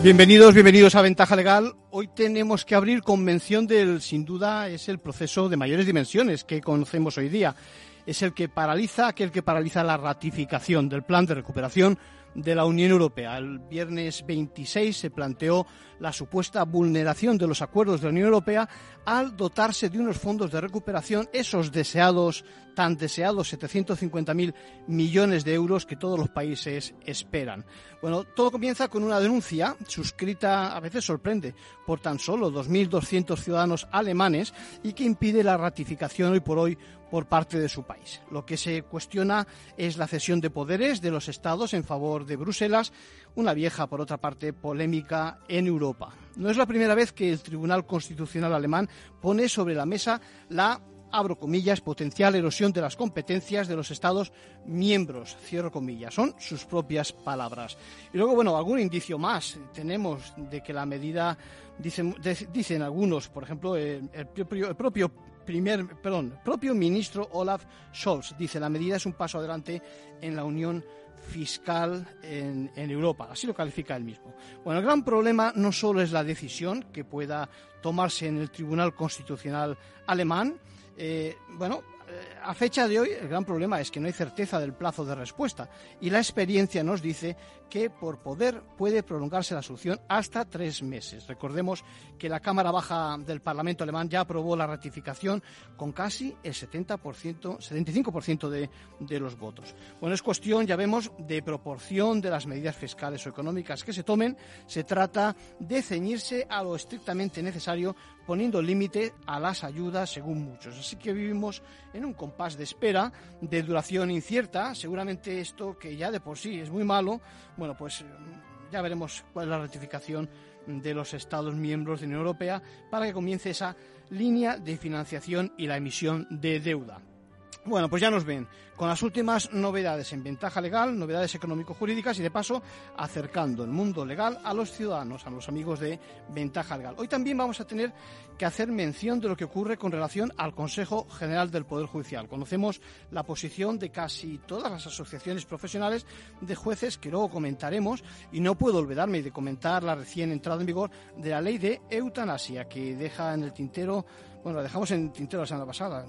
Bienvenidos, bienvenidos a Ventaja Legal. Hoy tenemos que abrir con mención del, sin duda, es el proceso de mayores dimensiones que conocemos hoy día. Es el que paraliza, aquel que paraliza la ratificación del plan de recuperación de la Unión Europea. El viernes 26 se planteó la supuesta vulneración de los acuerdos de la Unión Europea al dotarse de unos fondos de recuperación, esos deseados, tan deseados 750.000 millones de euros que todos los países esperan. Bueno, todo comienza con una denuncia suscrita, a veces sorprende, por tan solo 2.200 ciudadanos alemanes y que impide la ratificación hoy por hoy por parte de su país. Lo que se cuestiona es la cesión de poderes de los estados en favor de Bruselas, una vieja, por otra parte, polémica en Europa. No es la primera vez que el Tribunal Constitucional alemán pone sobre la mesa la abro comillas, potencial erosión de las competencias de los Estados miembros, cierro comillas, son sus propias palabras. Y luego, bueno, algún indicio más tenemos de que la medida, dicen, dicen algunos, por ejemplo, el, propio, el propio primer, propio ministro Olaf Scholz dice la medida es un paso adelante en la unión fiscal en, en, Europa, así lo califica él mismo. Bueno, el gran problema no solo es la decisión que pueda tomarse en el Tribunal Constitucional alemán, eh, bueno, a fecha de hoy el gran problema es que no hay certeza del plazo de respuesta y la experiencia nos dice que por poder puede prolongarse la solución hasta tres meses. Recordemos que la Cámara Baja del Parlamento alemán ya aprobó la ratificación con casi el 70%, 75% de, de los votos. Bueno, es cuestión, ya vemos, de proporción de las medidas fiscales o económicas que se tomen. Se trata de ceñirse a lo estrictamente necesario poniendo límite a las ayudas según muchos. Así que vivimos en un compás de espera de duración incierta. Seguramente esto, que ya de por sí es muy malo, bueno, pues mm, ya veremos cuál es la ratificación de los Estados miembros de la Unión Europea para que comience esa línea de financiación y la emisión de deuda. Bueno, pues ya nos ven con las últimas novedades en ventaja legal, novedades económico-jurídicas y de paso acercando el mundo legal a los ciudadanos, a los amigos de ventaja legal. Hoy también vamos a tener que hacer mención de lo que ocurre con relación al Consejo General del Poder Judicial. Conocemos la posición de casi todas las asociaciones profesionales de jueces que luego comentaremos y no puedo olvidarme de comentar la recién entrada en vigor de la ley de eutanasia que deja en el tintero, bueno, la dejamos en el tintero la semana pasada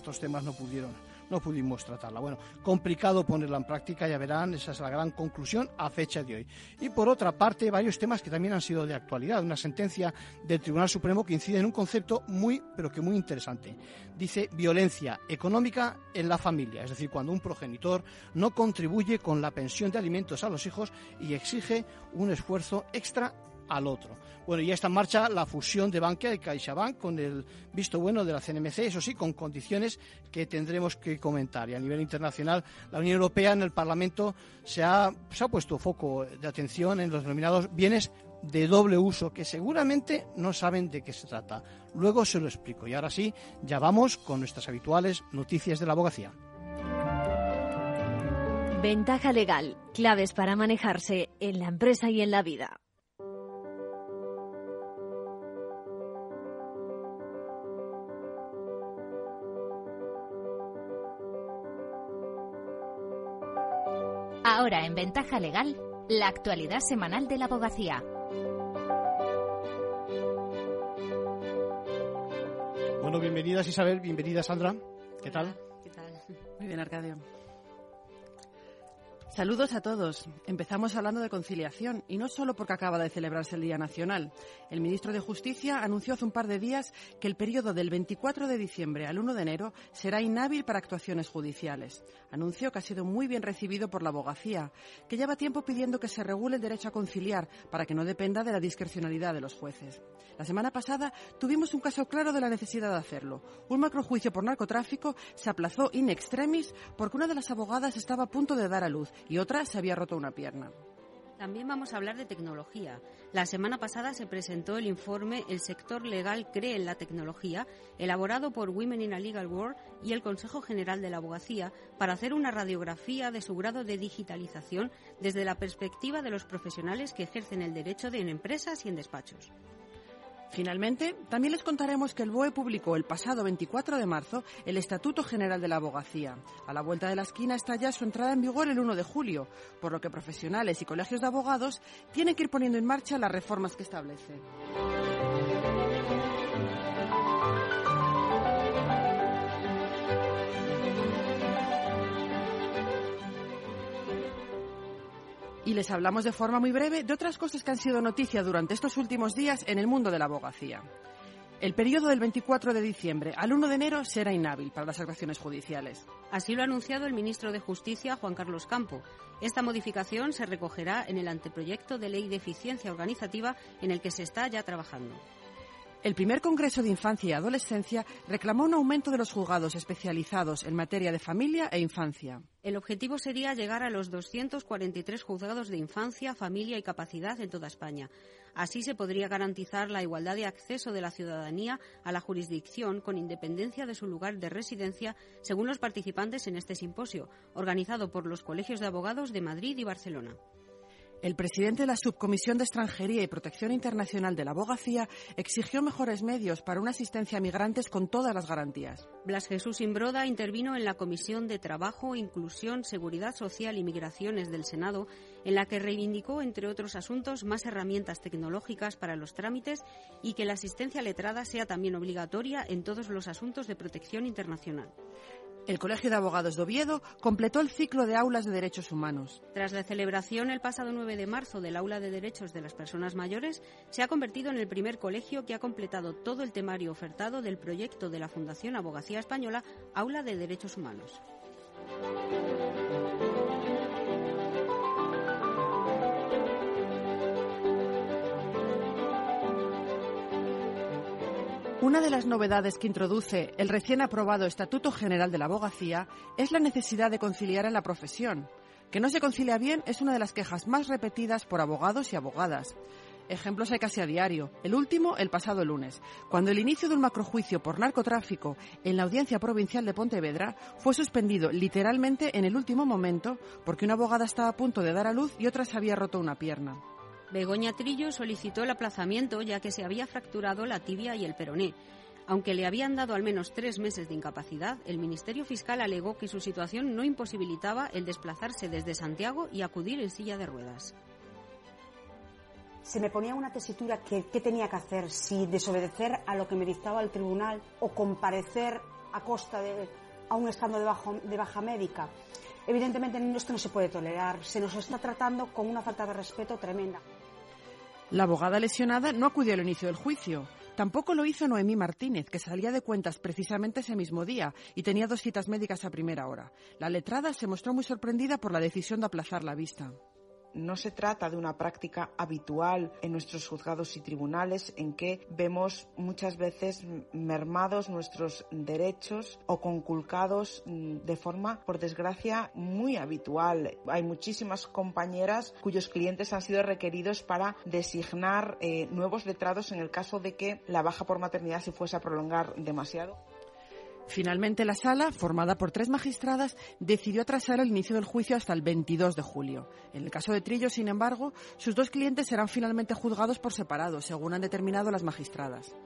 otros temas no pudieron, no pudimos tratarla. Bueno, complicado ponerla en práctica, ya verán, esa es la gran conclusión a fecha de hoy. Y por otra parte, varios temas que también han sido de actualidad. Una sentencia del Tribunal Supremo que incide en un concepto muy, pero que muy interesante. Dice violencia económica en la familia, es decir, cuando un progenitor no contribuye con la pensión de alimentos a los hijos y exige un esfuerzo extra al otro. Bueno, ya está en marcha la fusión de Bankia y CaixaBank con el visto bueno de la CNMC, eso sí, con condiciones que tendremos que comentar. Y a nivel internacional, la Unión Europea en el Parlamento se ha, se ha puesto foco de atención en los denominados bienes de doble uso, que seguramente no saben de qué se trata. Luego se lo explico. Y ahora sí, ya vamos con nuestras habituales noticias de la abogacía. Ventaja legal, claves para manejarse en la empresa y en la vida. Ahora en Ventaja Legal, la actualidad semanal de la abogacía. Bueno, bienvenidas Isabel, bienvenida Sandra. ¿Qué tal? ¿Qué tal? Muy bien, Arcadio. Saludos a todos. Empezamos hablando de conciliación y no solo porque acaba de celebrarse el Día Nacional. El ministro de Justicia anunció hace un par de días que el periodo del 24 de diciembre al 1 de enero será inhábil para actuaciones judiciales. Anuncio que ha sido muy bien recibido por la abogacía, que lleva tiempo pidiendo que se regule el derecho a conciliar para que no dependa de la discrecionalidad de los jueces. La semana pasada tuvimos un caso claro de la necesidad de hacerlo. Un macrojuicio por narcotráfico se aplazó in extremis porque una de las abogadas estaba a punto de dar a luz y otra se había roto una pierna. También vamos a hablar de tecnología. La semana pasada se presentó el informe El sector legal cree en la tecnología, elaborado por Women in a Legal World y el Consejo General de la Abogacía, para hacer una radiografía de su grado de digitalización desde la perspectiva de los profesionales que ejercen el derecho en empresas y en despachos. Finalmente, también les contaremos que el BOE publicó el pasado 24 de marzo el Estatuto General de la Abogacía. A la vuelta de la esquina está ya su entrada en vigor el 1 de julio, por lo que profesionales y colegios de abogados tienen que ir poniendo en marcha las reformas que establece. Y les hablamos de forma muy breve de otras cosas que han sido noticia durante estos últimos días en el mundo de la abogacía. El periodo del 24 de diciembre al 1 de enero será inhábil para las actuaciones judiciales. Así lo ha anunciado el ministro de Justicia, Juan Carlos Campo. Esta modificación se recogerá en el anteproyecto de ley de eficiencia organizativa en el que se está ya trabajando. El primer Congreso de Infancia y Adolescencia reclamó un aumento de los juzgados especializados en materia de familia e infancia. El objetivo sería llegar a los 243 juzgados de infancia, familia y capacidad en toda España. Así se podría garantizar la igualdad de acceso de la ciudadanía a la jurisdicción con independencia de su lugar de residencia, según los participantes en este simposio, organizado por los colegios de abogados de Madrid y Barcelona. El presidente de la Subcomisión de Extranjería y Protección Internacional de la Abogacía exigió mejores medios para una asistencia a migrantes con todas las garantías. Blas Jesús Imbroda intervino en la Comisión de Trabajo, Inclusión, Seguridad Social y Migraciones del Senado, en la que reivindicó, entre otros asuntos, más herramientas tecnológicas para los trámites y que la asistencia letrada sea también obligatoria en todos los asuntos de protección internacional. El Colegio de Abogados de Oviedo completó el ciclo de aulas de derechos humanos. Tras la celebración el pasado 9 de marzo del Aula de Derechos de las Personas Mayores, se ha convertido en el primer colegio que ha completado todo el temario ofertado del proyecto de la Fundación Abogacía Española Aula de Derechos Humanos. Una de las novedades que introduce el recién aprobado Estatuto General de la Abogacía es la necesidad de conciliar en la profesión. Que no se concilia bien es una de las quejas más repetidas por abogados y abogadas. Ejemplos hay casi a diario. El último, el pasado lunes, cuando el inicio de un macrojuicio por narcotráfico en la Audiencia Provincial de Pontevedra fue suspendido literalmente en el último momento porque una abogada estaba a punto de dar a luz y otra se había roto una pierna. Begoña Trillo solicitó el aplazamiento ya que se había fracturado la tibia y el peroné. Aunque le habían dado al menos tres meses de incapacidad, el Ministerio Fiscal alegó que su situación no imposibilitaba el desplazarse desde Santiago y acudir en silla de ruedas. Se me ponía una tesitura que qué tenía que hacer, si desobedecer a lo que me dictaba el tribunal o comparecer a costa de, un estando de, de baja médica. Evidentemente esto no se puede tolerar, se nos está tratando con una falta de respeto tremenda. La abogada lesionada no acudió al inicio del juicio. Tampoco lo hizo Noemí Martínez, que salía de cuentas precisamente ese mismo día y tenía dos citas médicas a primera hora. La letrada se mostró muy sorprendida por la decisión de aplazar la vista. No se trata de una práctica habitual en nuestros juzgados y tribunales en que vemos muchas veces mermados nuestros derechos o conculcados mm, de forma, por desgracia, muy habitual. Hay muchísimas compañeras cuyos clientes han sido requeridos para designar eh, nuevos letrados en el caso de que la baja por maternidad se fuese a prolongar demasiado. Finalmente, la sala, formada por tres magistradas, decidió atrasar el inicio del juicio hasta el 22 de julio. En el caso de Trillo, sin embargo, sus dos clientes serán finalmente juzgados por separado, según han determinado las magistradas.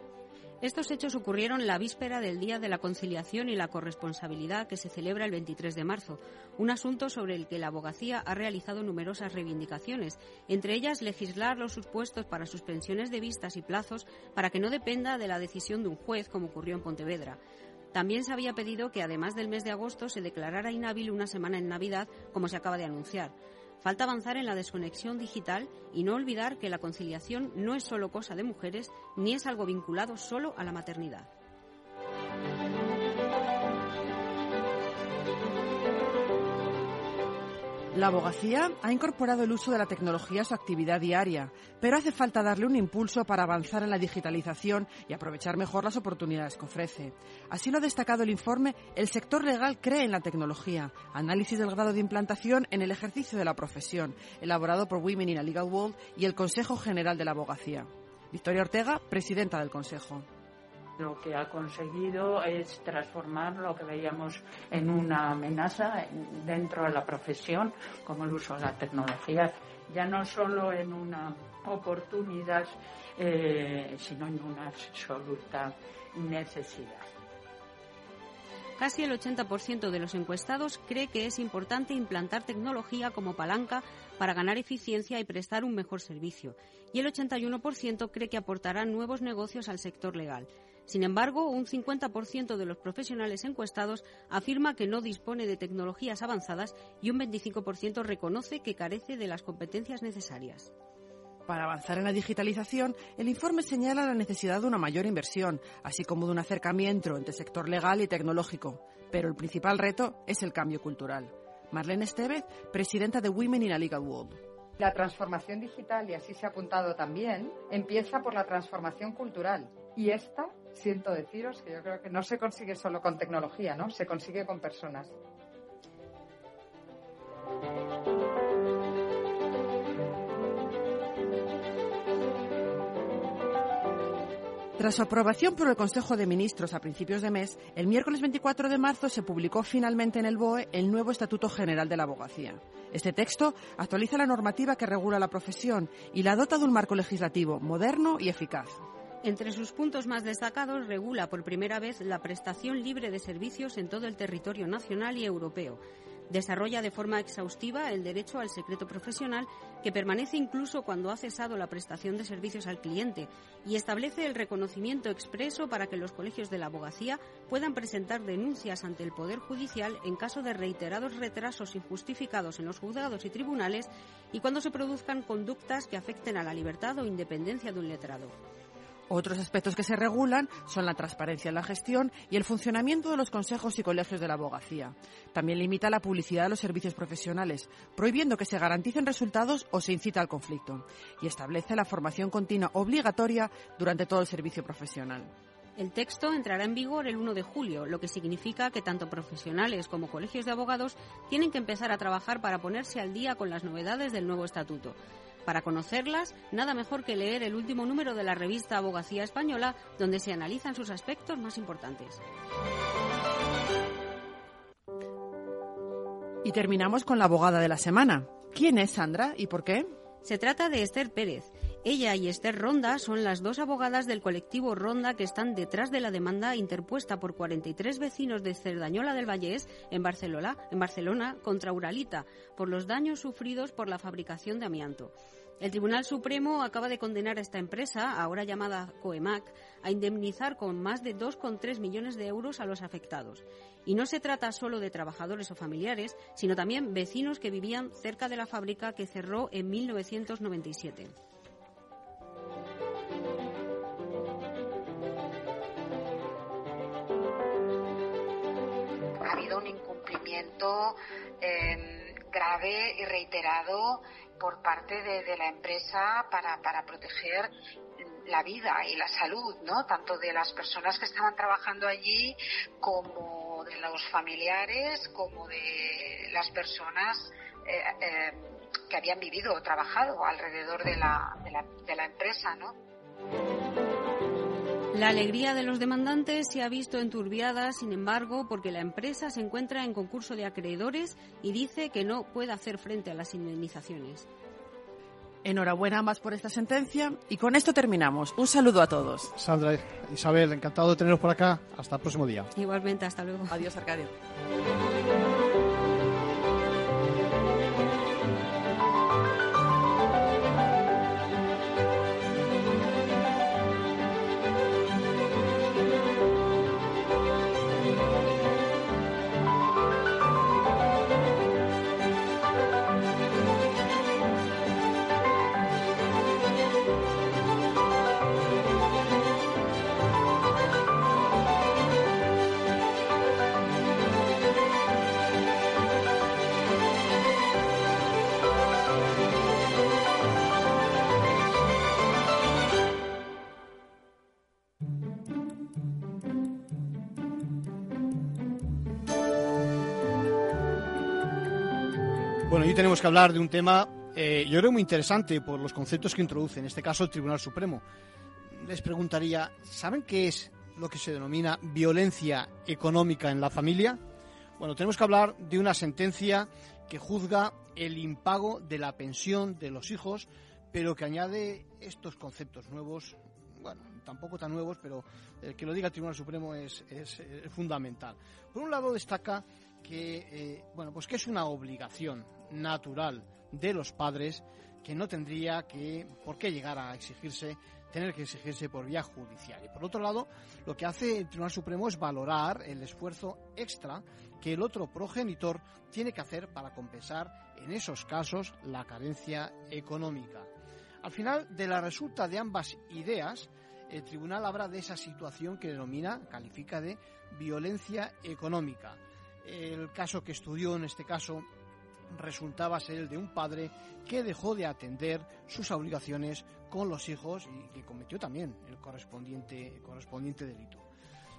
Estos hechos ocurrieron la víspera del Día de la Conciliación y la Corresponsabilidad que se celebra el 23 de marzo, un asunto sobre el que la abogacía ha realizado numerosas reivindicaciones, entre ellas legislar los supuestos para suspensiones de vistas y plazos para que no dependa de la decisión de un juez, como ocurrió en Pontevedra. También se había pedido que además del mes de agosto se declarara inhábil una semana en Navidad, como se acaba de anunciar. Falta avanzar en la desconexión digital y no olvidar que la conciliación no es solo cosa de mujeres ni es algo vinculado solo a la maternidad. La abogacía ha incorporado el uso de la tecnología a su actividad diaria, pero hace falta darle un impulso para avanzar en la digitalización y aprovechar mejor las oportunidades que ofrece. Así lo ha destacado el informe El sector legal cree en la tecnología, análisis del grado de implantación en el ejercicio de la profesión, elaborado por Women in a Legal World y el Consejo General de la Abogacía. Victoria Ortega, presidenta del Consejo. Lo que ha conseguido es transformar lo que veíamos en una amenaza dentro de la profesión, como el uso de la tecnología, ya no solo en una oportunidad, eh, sino en una absoluta necesidad. Casi el 80% de los encuestados cree que es importante implantar tecnología como palanca para ganar eficiencia y prestar un mejor servicio. Y el 81% cree que aportará nuevos negocios al sector legal. Sin embargo, un 50% de los profesionales encuestados afirma que no dispone de tecnologías avanzadas y un 25% reconoce que carece de las competencias necesarias. Para avanzar en la digitalización, el informe señala la necesidad de una mayor inversión, así como de un acercamiento entre sector legal y tecnológico. Pero el principal reto es el cambio cultural. Marlene Estevez, presidenta de Women in a Legal World. La transformación digital, y así se ha apuntado también, empieza por la transformación cultural. Y esta siento deciros que yo creo que no se consigue solo con tecnología, ¿no? Se consigue con personas. Tras su aprobación por el Consejo de Ministros a principios de mes, el miércoles 24 de marzo se publicó finalmente en el BOE el nuevo Estatuto General de la Abogacía. Este texto actualiza la normativa que regula la profesión y la dota de un marco legislativo moderno y eficaz. Entre sus puntos más destacados regula por primera vez la prestación libre de servicios en todo el territorio nacional y europeo. Desarrolla de forma exhaustiva el derecho al secreto profesional que permanece incluso cuando ha cesado la prestación de servicios al cliente y establece el reconocimiento expreso para que los colegios de la abogacía puedan presentar denuncias ante el Poder Judicial en caso de reiterados retrasos injustificados en los juzgados y tribunales y cuando se produzcan conductas que afecten a la libertad o independencia de un letrado. Otros aspectos que se regulan son la transparencia en la gestión y el funcionamiento de los consejos y colegios de la abogacía. También limita la publicidad de los servicios profesionales, prohibiendo que se garanticen resultados o se incita al conflicto. Y establece la formación continua obligatoria durante todo el servicio profesional. El texto entrará en vigor el 1 de julio, lo que significa que tanto profesionales como colegios de abogados tienen que empezar a trabajar para ponerse al día con las novedades del nuevo estatuto. Para conocerlas, nada mejor que leer el último número de la revista Abogacía Española, donde se analizan sus aspectos más importantes. Y terminamos con la abogada de la semana. ¿Quién es Sandra y por qué? Se trata de Esther Pérez. Ella y Esther Ronda son las dos abogadas del colectivo Ronda que están detrás de la demanda interpuesta por 43 vecinos de Cerdañola del Vallés en Barcelona, en Barcelona contra Uralita por los daños sufridos por la fabricación de amianto. El Tribunal Supremo acaba de condenar a esta empresa, ahora llamada Coemac, a indemnizar con más de 2,3 millones de euros a los afectados. Y no se trata solo de trabajadores o familiares, sino también vecinos que vivían cerca de la fábrica que cerró en 1997. Un incumplimiento eh, grave y reiterado por parte de, la empresa para, para proteger la vida y la salud, ¿no? Tanto de las personas que estaban trabajando allí como de los familiares, como de las personas eh, eh, que habían vivido o trabajado alrededor de la, de la, de la empresa, ¿no? La alegría de los demandantes se ha visto enturbiada, sin embargo, porque la empresa se encuentra en concurso de acreedores y dice que no puede hacer frente a las indemnizaciones. Enhorabuena más por esta sentencia y con esto terminamos. Un saludo a todos. Sandra, Isabel, encantado de teneros por acá. Hasta el próximo día. Igualmente, hasta luego. Adiós, Arcadio. Bueno, hoy tenemos que hablar de un tema, eh, yo creo muy interesante por los conceptos que introduce, en este caso el Tribunal Supremo. Les preguntaría, ¿saben qué es lo que se denomina violencia económica en la familia? Bueno, tenemos que hablar de una sentencia que juzga el impago de la pensión de los hijos, pero que añade estos conceptos nuevos, bueno, tampoco tan nuevos, pero el que lo diga el Tribunal Supremo es, fundamental. Por un lado destaca que, eh, bueno, pues que es una obligación natural de los padres que no tendría que, por qué llegar a exigirse, tener que exigirse por vía judicial. Y por otro lado, lo que hace el Tribunal Supremo es valorar el esfuerzo extra que el otro progenitor tiene que hacer para compensar en esos casos la carencia económica. Al final de la resulta de ambas ideas, el tribunal habla de esa situación que denomina, califica de violencia económica. El caso que estudió en este caso resultaba ser el de un padre que dejó de atender sus obligaciones con los hijos y que cometió también el correspondiente, correspondiente delito.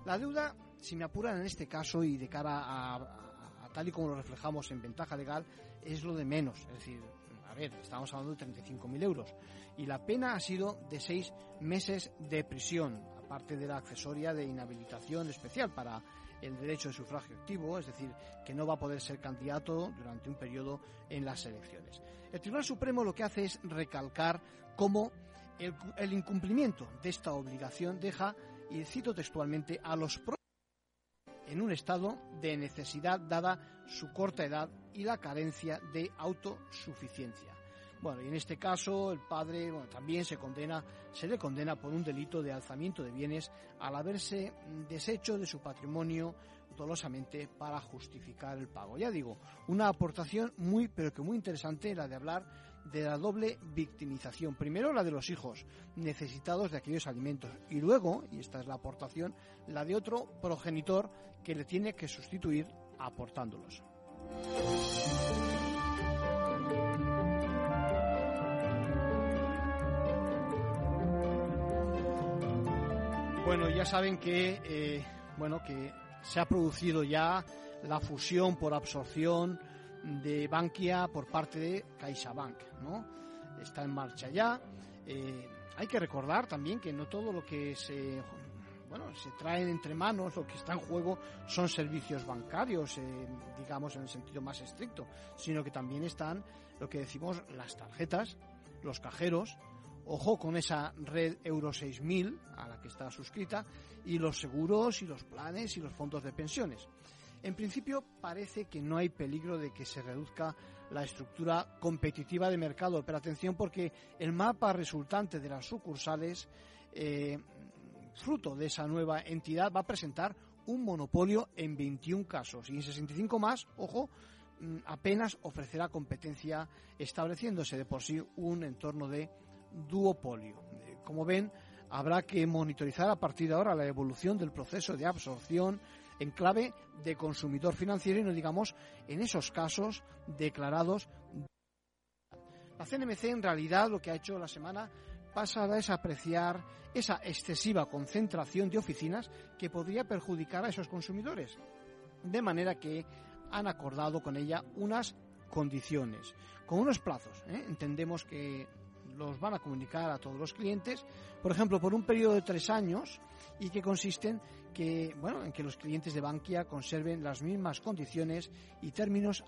La deuda, si me apuran en este caso y de cara a, a, tal y como lo reflejamos en ventaja legal, es lo de menos. Es decir, a ver, estamos hablando de 35.000 euros. Y la pena ha sido de seis meses de prisión, aparte de la accesoria de inhabilitación especial para el derecho de sufragio activo, es decir, que no va a poder ser candidato durante un periodo en las elecciones. El Tribunal Supremo lo que hace es recalcar cómo el, incumplimiento de esta obligación deja, y cito textualmente, a los en un estado de necesidad dada su corta edad y la carencia de autosuficiencia. Bueno, y en este caso el padre también se condena, se le condena por un delito de alzamiento de bienes al haberse deshecho de su patrimonio dolosamente para justificar el pago. Ya digo, una aportación muy, pero que muy interesante la de hablar de la doble victimización. Primero la de los hijos necesitados de aquellos alimentos y luego, y esta es la aportación, la de otro progenitor que le tiene que sustituir aportándolos. Bueno, ya saben que, eh, bueno, que se ha producido ya la fusión por absorción de Bankia por parte de CaixaBank, ¿no? Está en marcha ya. Eh, hay que recordar también que no todo lo que se bueno, se traen entre manos, lo que está en juego son servicios bancarios, eh, digamos en el sentido más estricto, sino que también están lo que decimos las tarjetas, los cajeros, Ojo con esa red Euro 6000 a la que está suscrita y los seguros y los planes y los fondos de pensiones. En principio parece que no hay peligro de que se reduzca la estructura competitiva de mercado, pero atención porque el mapa resultante de las sucursales, eh, fruto de esa nueva entidad, va a presentar un monopolio en 21 casos y en 65 más, ojo, mm, apenas ofrecerá competencia estableciéndose de por sí un entorno de duopolio. Eh, como ven, habrá que monitorizar a partir de ahora la evolución del proceso de absorción en clave de consumidor financiero y no digamos en esos casos declarados. La CNMC en realidad lo que ha hecho la semana pasada es apreciar esa excesiva concentración de oficinas que podría perjudicar a esos consumidores. De manera que han acordado con ella unas condiciones, con unos plazos. ¿eh? Entendemos que los van a comunicar a todos los clientes, por ejemplo, por un periodo de tres años y que consisten que, bueno, en que los clientes de Bankia conserven las mismas condiciones y términos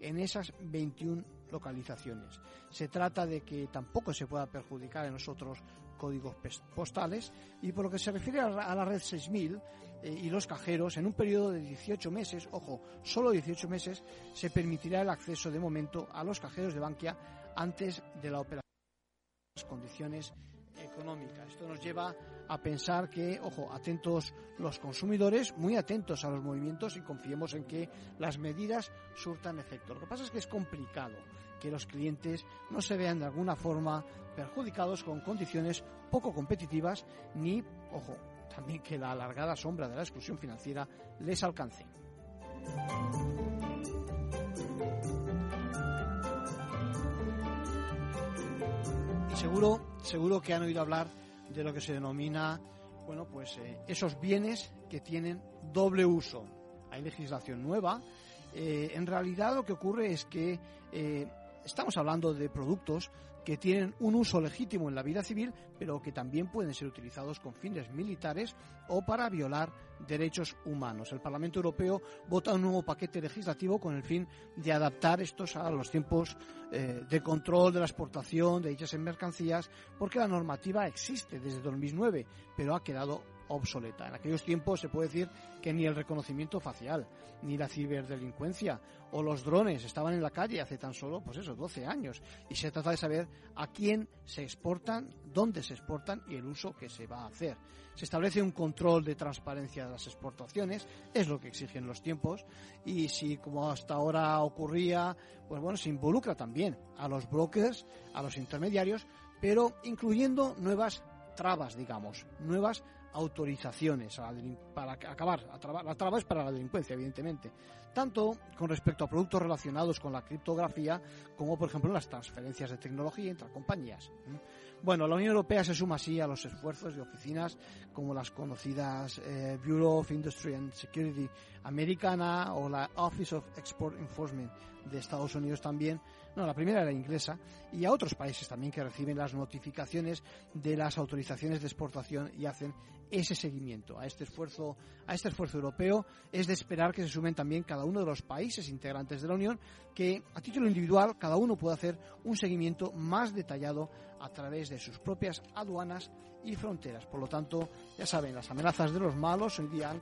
en esas 21 localizaciones. Se trata de que tampoco se pueda perjudicar en los otros códigos postales y por lo que se refiere a la red 6000 eh, y los cajeros, en un periodo de 18 meses, ojo, solo 18 meses, se permitirá el acceso de momento a los cajeros de Bankia antes de la operación las condiciones económicas. Esto nos lleva a pensar que, ojo, atentos los consumidores, muy atentos a los movimientos y confiemos en que las medidas surtan efecto. Lo que pasa es que es complicado que los clientes no se vean de alguna forma perjudicados con condiciones poco competitivas ni, ojo, también que la alargada sombra de la exclusión financiera les alcance. Seguro, seguro que han oído hablar de lo que se denomina, bueno, pues eh, esos bienes que tienen doble uso. Hay legislación nueva Eh, en realidad lo que ocurre es que eh, estamos hablando de productos que tienen un uso legítimo en la vida civil, pero que también pueden ser utilizados con fines militares o para violar derechos humanos. El Parlamento Europeo vota un nuevo paquete legislativo con el fin de adaptar estos a los tiempos eh, de control de la exportación de dichas mercancías, porque la normativa existe desde 2009, pero ha quedado obsoleta. En aquellos tiempos se puede decir que ni el reconocimiento facial, ni la ciberdelincuencia o los drones estaban en la calle hace tan solo, pues eso, 12 años. Y se trata de saber a quién se exportan, dónde se exportan y el uso que se va a hacer. Se establece un control de transparencia de las exportaciones, es lo que exigen los tiempos, y si como hasta ahora ocurría, pues bueno, se involucra también a los brokers, a los intermediarios, pero incluyendo nuevas trabas, digamos, nuevas autorizaciones para acabar. La traba es para la delincuencia, evidentemente. Tanto con respecto a productos relacionados con la criptografía, como por ejemplo las transferencias de tecnología entre compañías. Bueno, la Unión Europea se suma así a los esfuerzos de oficinas como las conocidas eh, Bureau of Industry and Security americana o la Office of Export Enforcement de Estados Unidos también, no, la primera era inglesa, y a otros países también que reciben las notificaciones de las autorizaciones de exportación y hacen ese seguimiento a este esfuerzo, a este esfuerzo europeo. Es de esperar que se sumen también cada uno de los países integrantes de la Unión, que a título individual cada uno pueda hacer un seguimiento más detallado a través de sus propias aduanas y fronteras. Por lo tanto, ya saben, las amenazas de los malos hoy día